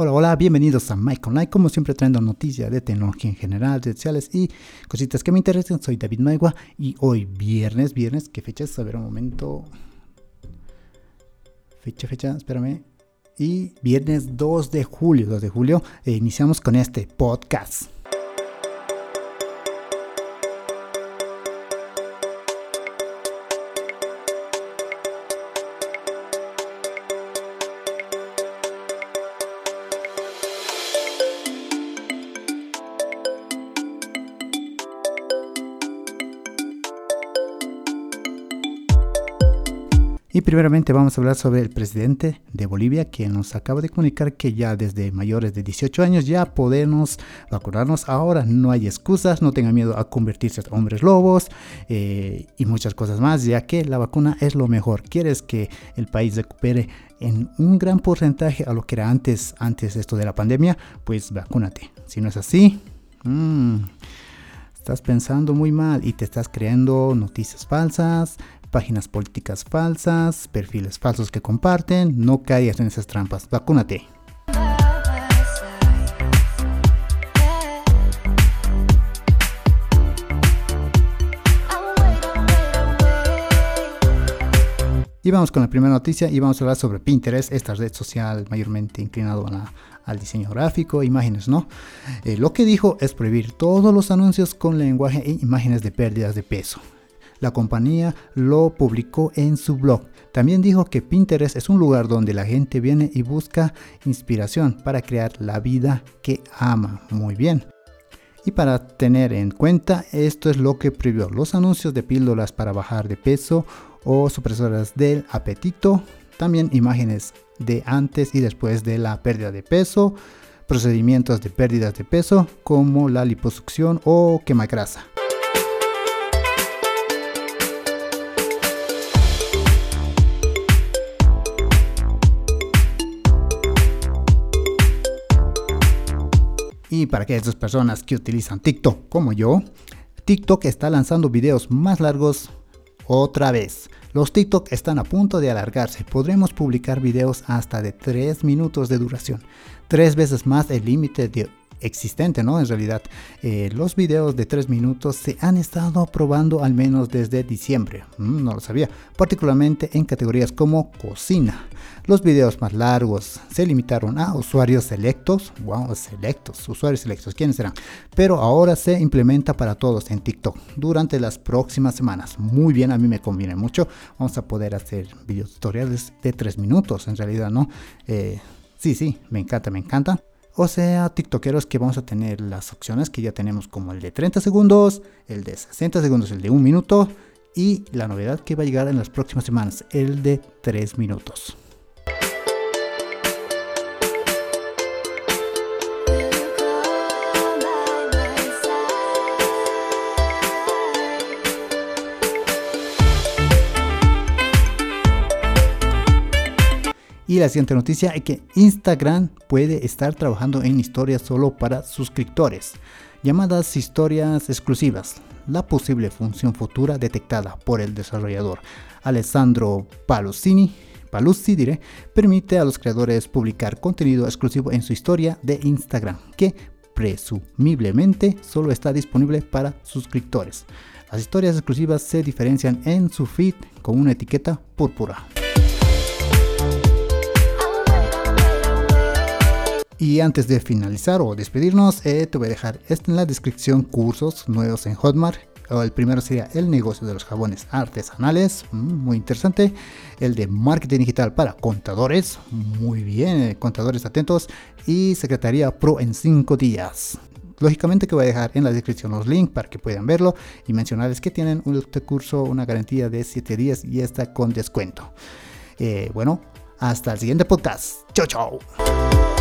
Hola, hola, bienvenidos a Mike Online, como siempre trayendo noticias de tecnología en general, redes sociales y cositas que me interesan. Soy David Maigua y hoy viernes, viernes, ¿qué fecha es? A ver un momento. Fecha, fecha, espérame. Y viernes 2 de julio, 2 de julio, eh, iniciamos con este podcast. Y primeramente vamos a hablar sobre el presidente de Bolivia que nos acaba de comunicar que ya desde mayores de 18 años ya podemos vacunarnos. Ahora no hay excusas, no tengan miedo a convertirse en hombres lobos eh, y muchas cosas más, ya que la vacuna es lo mejor. Quieres que el país recupere en un gran porcentaje a lo que era antes, antes esto de la pandemia, pues vacúnate. Si no es así, mmm, estás pensando muy mal y te estás creando noticias falsas, páginas políticas falsas, perfiles falsos que comparten, no caigas en esas trampas, vacúnate. Y vamos con la primera noticia y vamos a hablar sobre Pinterest, esta red social mayormente inclinado al diseño gráfico, imágenes, ¿no? Eh, lo que dijo es prohibir todos los anuncios con lenguaje e imágenes de pérdidas de peso. La compañía lo publicó en su blog. También dijo que Pinterest es un lugar donde la gente viene y busca inspiración para crear la vida que ama. Muy bien. Y para tener en cuenta, esto es lo que prohibió los anuncios de píldoras para bajar de peso o supresoras del apetito, también imágenes de antes y después de la pérdida de peso, procedimientos de pérdidas de peso como la liposucción o quema Y para aquellas personas que utilizan TikTok como yo, TikTok está lanzando videos más largos otra vez. Los TikTok están a punto de alargarse. Podremos publicar videos hasta de 3 minutos de duración. Tres veces más el límite de existente, ¿no? En realidad, eh, los videos de 3 minutos se han estado probando al menos desde diciembre, mm, no lo sabía, particularmente en categorías como cocina. Los videos más largos se limitaron a usuarios selectos, wow, selectos, usuarios selectos, ¿quiénes serán? Pero ahora se implementa para todos en TikTok durante las próximas semanas. Muy bien, a mí me conviene mucho. Vamos a poder hacer videos tutoriales de 3 minutos, en realidad, ¿no? Eh, sí, sí, me encanta, me encanta. O sea, TikTokeros que vamos a tener las opciones que ya tenemos como el de 30 segundos, el de 60 segundos, el de 1 minuto y la novedad que va a llegar en las próximas semanas, el de 3 minutos. Y la siguiente noticia es que Instagram puede estar trabajando en historias solo para suscriptores, llamadas historias exclusivas. La posible función futura detectada por el desarrollador Alessandro Paluzzi diré, permite a los creadores publicar contenido exclusivo en su historia de Instagram, que presumiblemente solo está disponible para suscriptores. Las historias exclusivas se diferencian en su feed con una etiqueta púrpura. Y antes de finalizar o despedirnos, eh, te voy a dejar esto en la descripción cursos nuevos en Hotmart. El primero sería el negocio de los jabones artesanales, mm, muy interesante. El de marketing digital para contadores, muy bien, eh, contadores atentos. Y Secretaría Pro en 5 días. Lógicamente que voy a dejar en la descripción los links para que puedan verlo y mencionarles que tienen este curso una garantía de 7 días y está con descuento. Eh, bueno, hasta el siguiente podcast. Chao, chao.